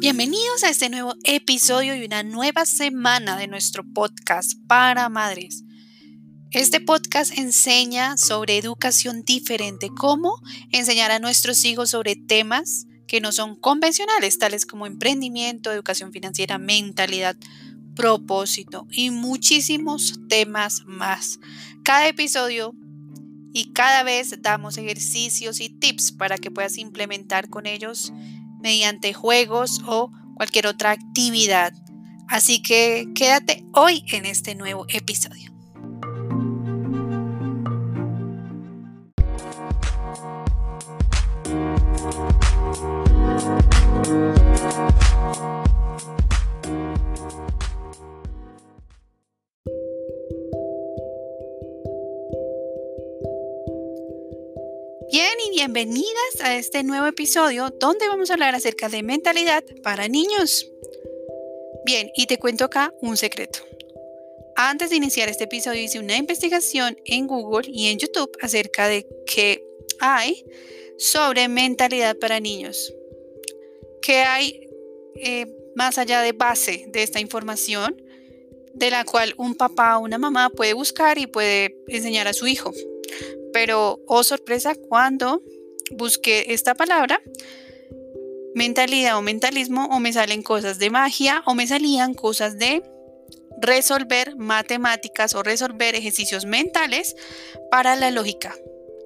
Bienvenidos a este nuevo episodio y una nueva semana de nuestro podcast para madres. Este podcast enseña sobre educación diferente, cómo enseñar a nuestros hijos sobre temas que no son convencionales, tales como emprendimiento, educación financiera, mentalidad, propósito y muchísimos temas más. Cada episodio y cada vez damos ejercicios y tips para que puedas implementar con ellos mediante juegos o cualquier otra actividad. Así que quédate hoy en este nuevo episodio. Bien y bienvenidas a este nuevo episodio donde vamos a hablar acerca de mentalidad para niños. Bien, y te cuento acá un secreto. Antes de iniciar este episodio hice una investigación en Google y en YouTube acerca de qué hay sobre mentalidad para niños. ¿Qué hay eh, más allá de base de esta información de la cual un papá o una mamá puede buscar y puede enseñar a su hijo? Pero, oh sorpresa, cuando busqué esta palabra, mentalidad o mentalismo, o me salen cosas de magia, o me salían cosas de resolver matemáticas o resolver ejercicios mentales para la lógica.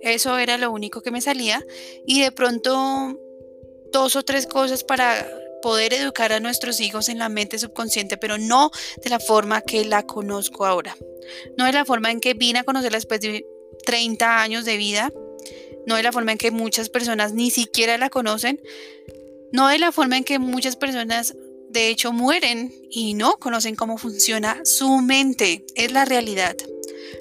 Eso era lo único que me salía. Y de pronto dos o tres cosas para poder educar a nuestros hijos en la mente subconsciente, pero no de la forma que la conozco ahora. No de la forma en que vine a conocerla después de 30 años de vida, no de la forma en que muchas personas ni siquiera la conocen, no de la forma en que muchas personas de hecho mueren y no conocen cómo funciona su mente, es la realidad.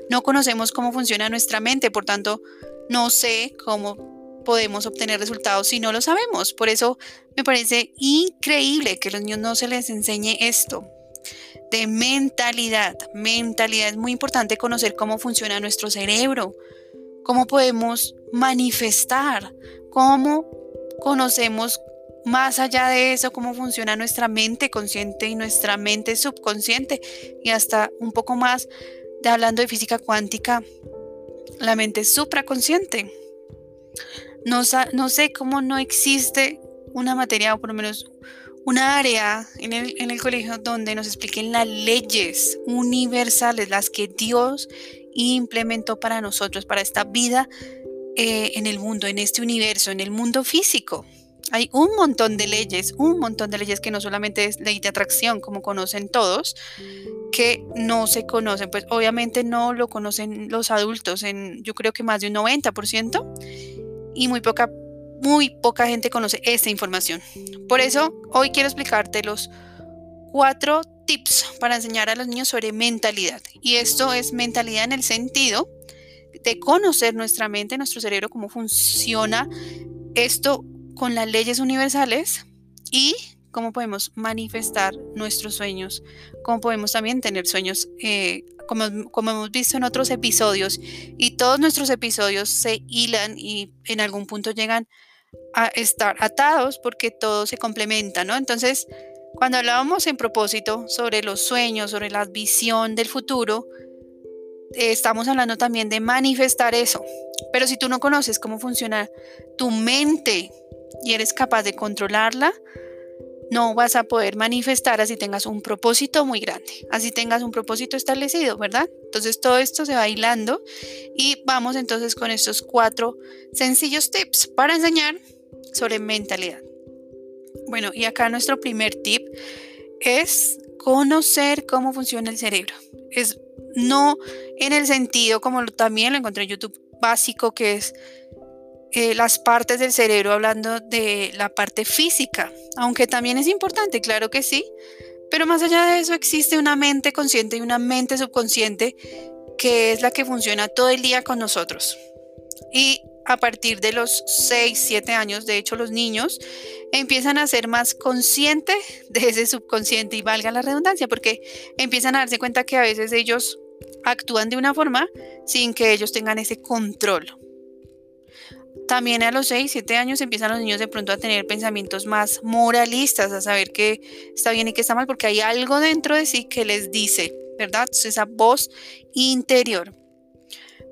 No conocemos cómo funciona nuestra mente, por tanto, no sé cómo podemos obtener resultados si no lo sabemos. Por eso me parece increíble que a los niños no se les enseñe esto de mentalidad. Mentalidad es muy importante conocer cómo funciona nuestro cerebro, cómo podemos manifestar, cómo conocemos más allá de eso, cómo funciona nuestra mente consciente y nuestra mente subconsciente y hasta un poco más de hablando de física cuántica, la mente supraconsciente. No, no sé cómo no existe una materia o por lo menos una área en el, colegio donde nos expliquen las leyes universales, las que Dios implementó para nosotros, para esta vida eh, en el mundo, en este universo, en el mundo físico. Hay un montón de leyes, un montón de leyes que no solamente es ley de atracción, como conocen todos, que no se conocen. Pues obviamente no lo conocen los adultos, en yo creo que más de un 90%, y muy poca muy poca gente conoce esta información. Por eso hoy quiero explicarte los cuatro tips para enseñar a los niños sobre mentalidad. Y esto es mentalidad en el sentido de conocer nuestra mente, nuestro cerebro, cómo funciona esto con las leyes universales y cómo podemos manifestar nuestros sueños, cómo podemos también tener sueños, eh, como, como, hemos visto en otros episodios, y todos nuestros episodios se hilan y en algún punto llegan a estar atados porque todo se complementa, ¿no? Entonces, cuando hablábamos en propósito sobre los sueños, sobre la visión del futuro, estamos hablando también de manifestar eso. Pero si tú no conoces cómo funciona tu mente y eres capaz de controlarla, no vas a poder manifestar así tengas un propósito muy grande, así tengas un propósito establecido, ¿verdad? Entonces todo esto se va hilando y vamos entonces con estos cuatro sencillos tips para enseñar sobre mentalidad. Bueno, y acá nuestro primer tip es conocer cómo funciona el cerebro. Es no en el sentido como también lo encontré en YouTube básico que es eh, las partes del cerebro hablando de la parte física, aunque también es importante, claro que sí, pero más allá de eso existe una mente consciente y una mente subconsciente que es la que funciona todo el día con nosotros. Y a partir de los 6, 7 años, de hecho los niños empiezan a ser más conscientes de ese subconsciente y valga la redundancia, porque empiezan a darse cuenta que a veces ellos actúan de una forma sin que ellos tengan ese control. También a los 6, 7 años empiezan los niños de pronto a tener pensamientos más moralistas, a saber qué está bien y qué está mal, porque hay algo dentro de sí que les dice, ¿verdad? esa voz interior.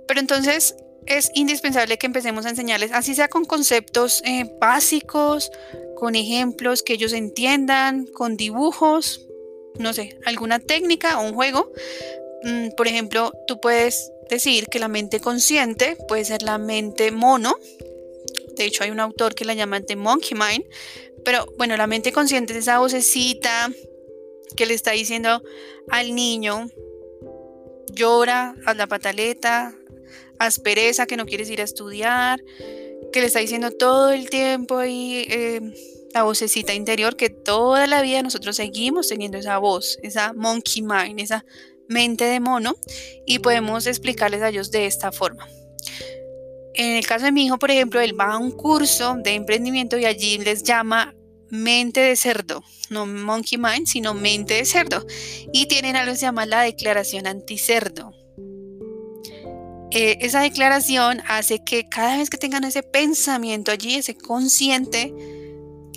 Pero entonces es indispensable que empecemos a enseñarles, así sea con conceptos eh, básicos, con ejemplos que ellos entiendan, con dibujos, no sé, alguna técnica o un juego. Mm, por ejemplo, tú puedes decir que la mente consciente puede ser la mente mono. De hecho, hay un autor que la llama The Monkey Mind. Pero bueno, la mente consciente es esa vocecita que le está diciendo al niño, llora, haz la pataleta, aspereza que no quieres ir a estudiar, que le está diciendo todo el tiempo ahí eh, la vocecita interior, que toda la vida nosotros seguimos teniendo esa voz, esa monkey mind, esa mente de mono, y podemos explicarles a ellos de esta forma. En el caso de mi hijo, por ejemplo, él va a un curso de emprendimiento y allí les llama mente de cerdo, no monkey mind, sino mente de cerdo. Y tienen algo que se llama la declaración anticerdo. Eh, esa declaración hace que cada vez que tengan ese pensamiento allí, ese consciente,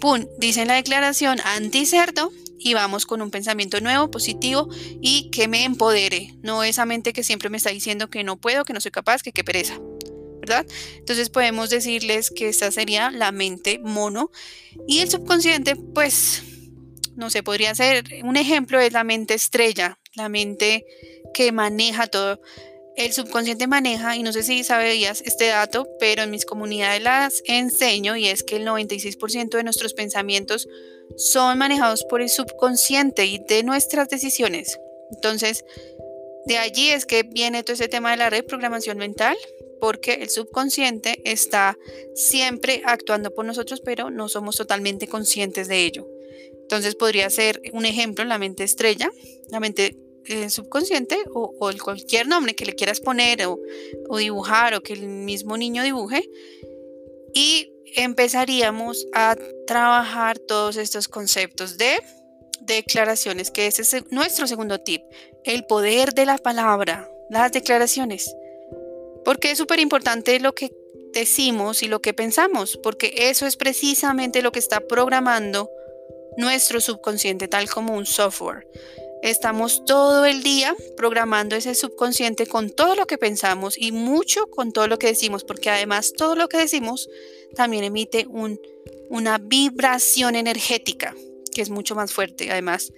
¡pum! Dicen la declaración anti-cerdo y vamos con un pensamiento nuevo, positivo y que me empodere. No esa mente que siempre me está diciendo que no puedo, que no soy capaz, que qué pereza. Entonces podemos decirles que esta sería la mente mono y el subconsciente, pues, no sé, podría ser un ejemplo es la mente estrella, la mente que maneja todo. El subconsciente maneja, y no sé si sabías este dato, pero en mis comunidades las enseño y es que el 96% de nuestros pensamientos son manejados por el subconsciente y de nuestras decisiones. Entonces, de allí es que viene todo ese tema de la reprogramación mental, porque el subconsciente está siempre actuando por nosotros, pero no somos totalmente conscientes de ello. Entonces podría ser un ejemplo la mente estrella, la mente eh, subconsciente o, cualquier nombre que le quieras poner o, o dibujar o que el mismo niño dibuje. Y empezaríamos a trabajar todos estos conceptos de declaraciones, que ese es nuestro segundo tip, el poder de la palabra, las declaraciones. Porque es súper importante lo que decimos y lo que pensamos, porque eso es precisamente lo que está programando nuestro subconsciente, tal como un software. Estamos todo el día programando ese subconsciente con todo lo que pensamos y mucho con todo lo que decimos, porque además todo lo que decimos también emite una vibración energética, que es mucho más fuerte además,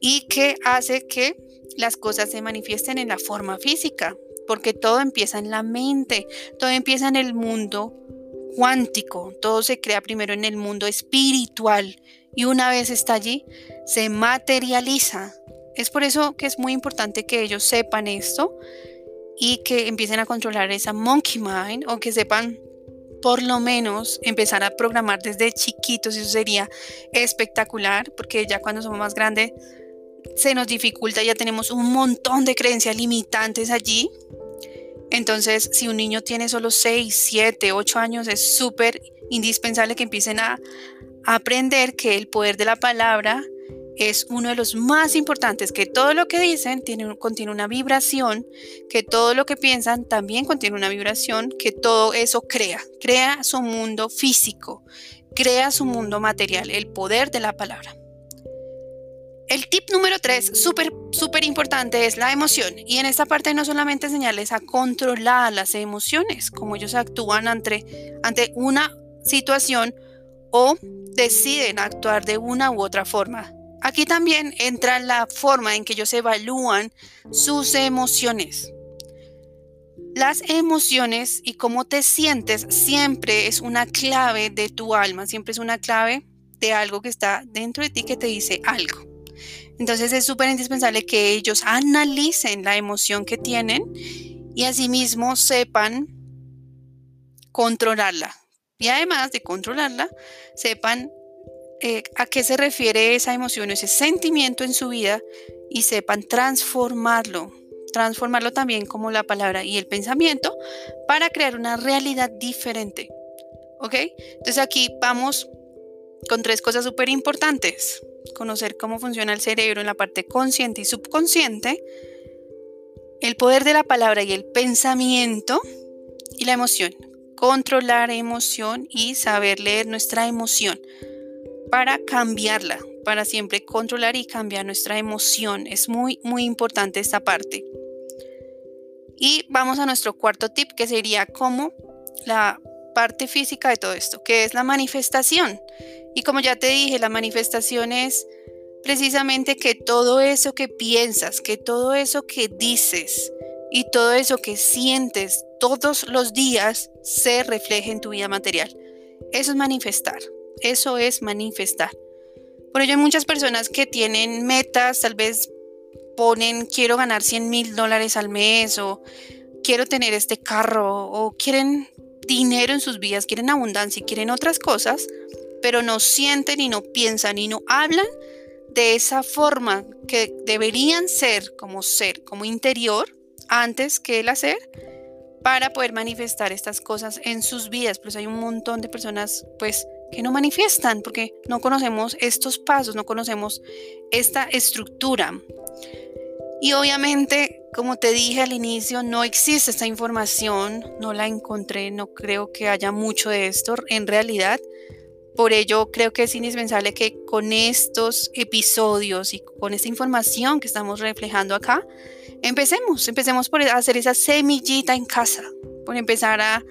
y que hace que las cosas se manifiesten en la forma física porque todo empieza en la mente, todo empieza en el mundo cuántico, todo se crea primero en el mundo espiritual y una vez está allí, se materializa. Es por eso que es muy importante que ellos sepan esto y que empiecen a controlar esa monkey mind o que sepan por lo menos empezar a programar desde chiquitos, eso sería espectacular, porque ya cuando somos más grandes se nos dificulta, ya tenemos un montón de creencias limitantes allí entonces, si un niño tiene solo 6, 7, 8 años, es súper indispensable que empiecen a, aprender que el poder de la palabra es uno de los más importantes, que todo lo que dicen tiene, contiene una vibración, que todo lo que piensan también contiene una vibración, que todo eso crea, crea su mundo físico, crea su mundo material, el poder de la palabra. El tip número tres, súper, súper importante, es la emoción. Y en esta parte no solamente enseñarles a controlar las emociones, como ellos actúan ante, ante una situación o deciden actuar de una u otra forma. Aquí también entra la forma en que ellos evalúan sus emociones. Las emociones y cómo te sientes siempre es una clave de tu alma, siempre es una clave de algo que está dentro de ti que te dice algo. Entonces es súper indispensable que ellos analicen la emoción que tienen y asimismo sepan controlarla. Y además de controlarla, sepan eh, a qué se refiere esa emoción, ese sentimiento en su vida y sepan transformarlo. Transformarlo también como la palabra y el pensamiento para crear una realidad diferente. ¿Ok? Entonces aquí vamos con tres cosas súper importantes conocer cómo funciona el cerebro en la parte consciente y subconsciente, el poder de la palabra y el pensamiento y la emoción. controlar emoción y saber leer nuestra emoción para cambiarla, para siempre controlar y cambiar nuestra emoción. Es muy, muy importante esta parte. Y vamos a nuestro cuarto tip, que sería como la parte física de todo esto, que es la manifestación. Y como ya te dije, la manifestación es precisamente que todo eso que piensas, que todo eso que dices y todo eso que sientes todos los días se refleje en tu vida material. Eso es manifestar, eso es manifestar. Por ello hay muchas personas que tienen metas, tal vez ponen quiero ganar 100 mil dólares al mes o quiero tener este carro o quieren dinero en sus vidas, quieren abundancia y quieren otras cosas, pero no sienten y no piensan y no hablan de esa forma que deberían ser como ser, como interior, antes que el hacer, para poder manifestar estas cosas en sus vidas. Pues hay un montón de personas, pues, que no manifiestan porque no conocemos estos pasos, no conocemos esta estructura. Y obviamente, como te dije al inicio, no existe esta información, no la encontré, no creo que haya mucho de esto en realidad. Por ello, creo que es indispensable que con estos episodios y con esta información que estamos reflejando acá, empecemos, empecemos por hacer esa semillita en casa, por empezar a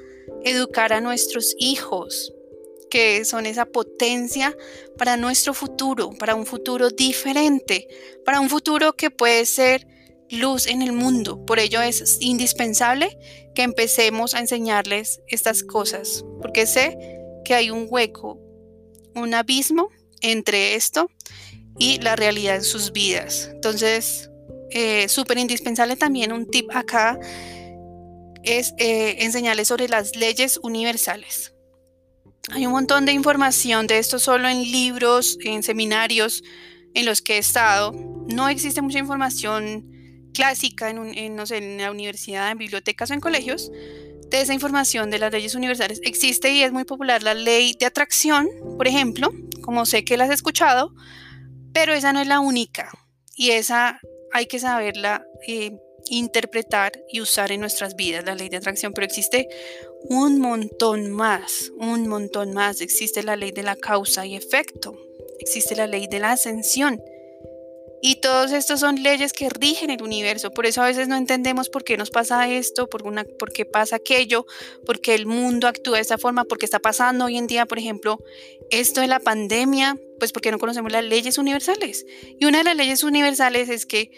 educar a nuestros hijos, que son esa potencia para nuestro futuro, para un futuro diferente, para un futuro que puede ser luz en el mundo. Por ello es indispensable que empecemos a enseñarles estas cosas, porque sé que hay un hueco, un abismo entre esto y la realidad en sus vidas. Entonces, eh, súper indispensable también un tip acá es eh, enseñarles sobre las leyes universales. Hay un montón de información de esto solo en libros, en seminarios en los que he estado. No existe mucha información clásica en, en, la universidad, en bibliotecas o en colegios de esa información de las leyes universales. Existe y es muy popular la ley de atracción, por ejemplo, como sé que la has escuchado, pero esa no es la única y esa hay que saberla eh, interpretar y usar en nuestras vidas, la ley de atracción, pero existe un montón más, un montón más. Existe la ley de la causa y efecto, existe la ley de la ascensión. Y todos estos son leyes que rigen el universo. Por eso a veces no entendemos por qué nos pasa esto, por, una, por qué pasa aquello, por qué el mundo actúa de esta forma, por qué está pasando hoy en día, por ejemplo, esto de la pandemia, pues porque no conocemos las leyes universales. Y una de las leyes universales es que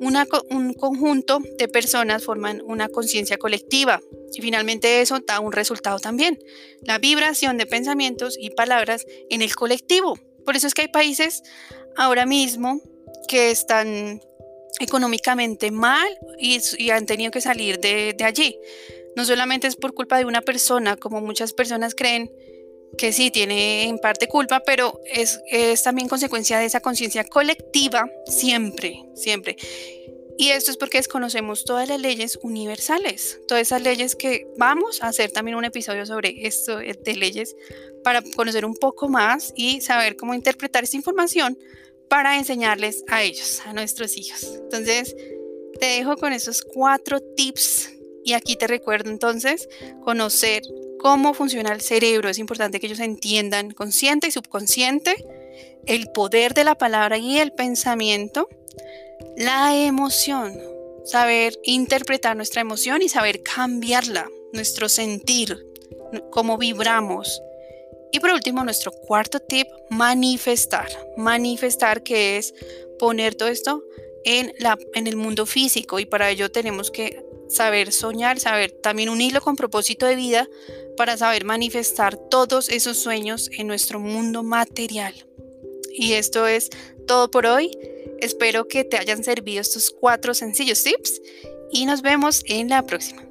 un conjunto de personas forman una conciencia colectiva y finalmente eso da un resultado también, la vibración de pensamientos y palabras en el colectivo. Por eso es que hay países ahora mismo que están económicamente mal y, han tenido que salir de, de allí. No solamente es por culpa de una persona, como muchas personas creen, que sí tiene en parte culpa, pero es, es también consecuencia de esa conciencia colectiva siempre, siempre. Y esto es porque desconocemos todas las leyes universales, todas esas leyes que vamos a hacer también un episodio sobre esto de leyes para conocer un poco más y saber cómo interpretar esta información para enseñarles a ellos, a nuestros hijos. Entonces, te dejo con esos cuatro tips y aquí te recuerdo entonces conocer cómo funciona el cerebro. Es importante que ellos entiendan consciente y subconsciente el poder de la palabra y el pensamiento, la emoción, saber interpretar nuestra emoción y saber cambiarla, nuestro sentir, cómo vibramos. Y por último, nuestro cuarto tip, manifestar. Manifestar que es poner todo esto en, la, en el mundo físico y para ello tenemos que saber soñar, saber también unirlo con propósito de vida para saber manifestar todos esos sueños en nuestro mundo material. Y esto es todo por hoy. Espero que te hayan servido estos cuatro sencillos tips y nos vemos en la próxima.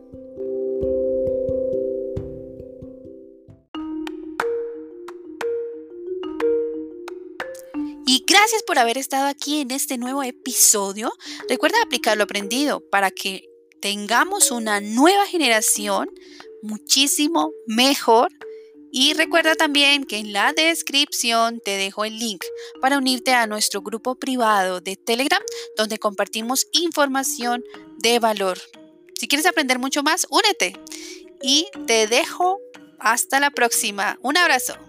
Gracias por haber estado aquí en este nuevo episodio. Recuerda aplicar lo aprendido para que tengamos una nueva generación muchísimo mejor. Y recuerda también que en la descripción te dejo el link para unirte a nuestro grupo privado de Telegram donde compartimos información de valor. Si quieres aprender mucho más, únete. y te dejo hasta la próxima. Un abrazo.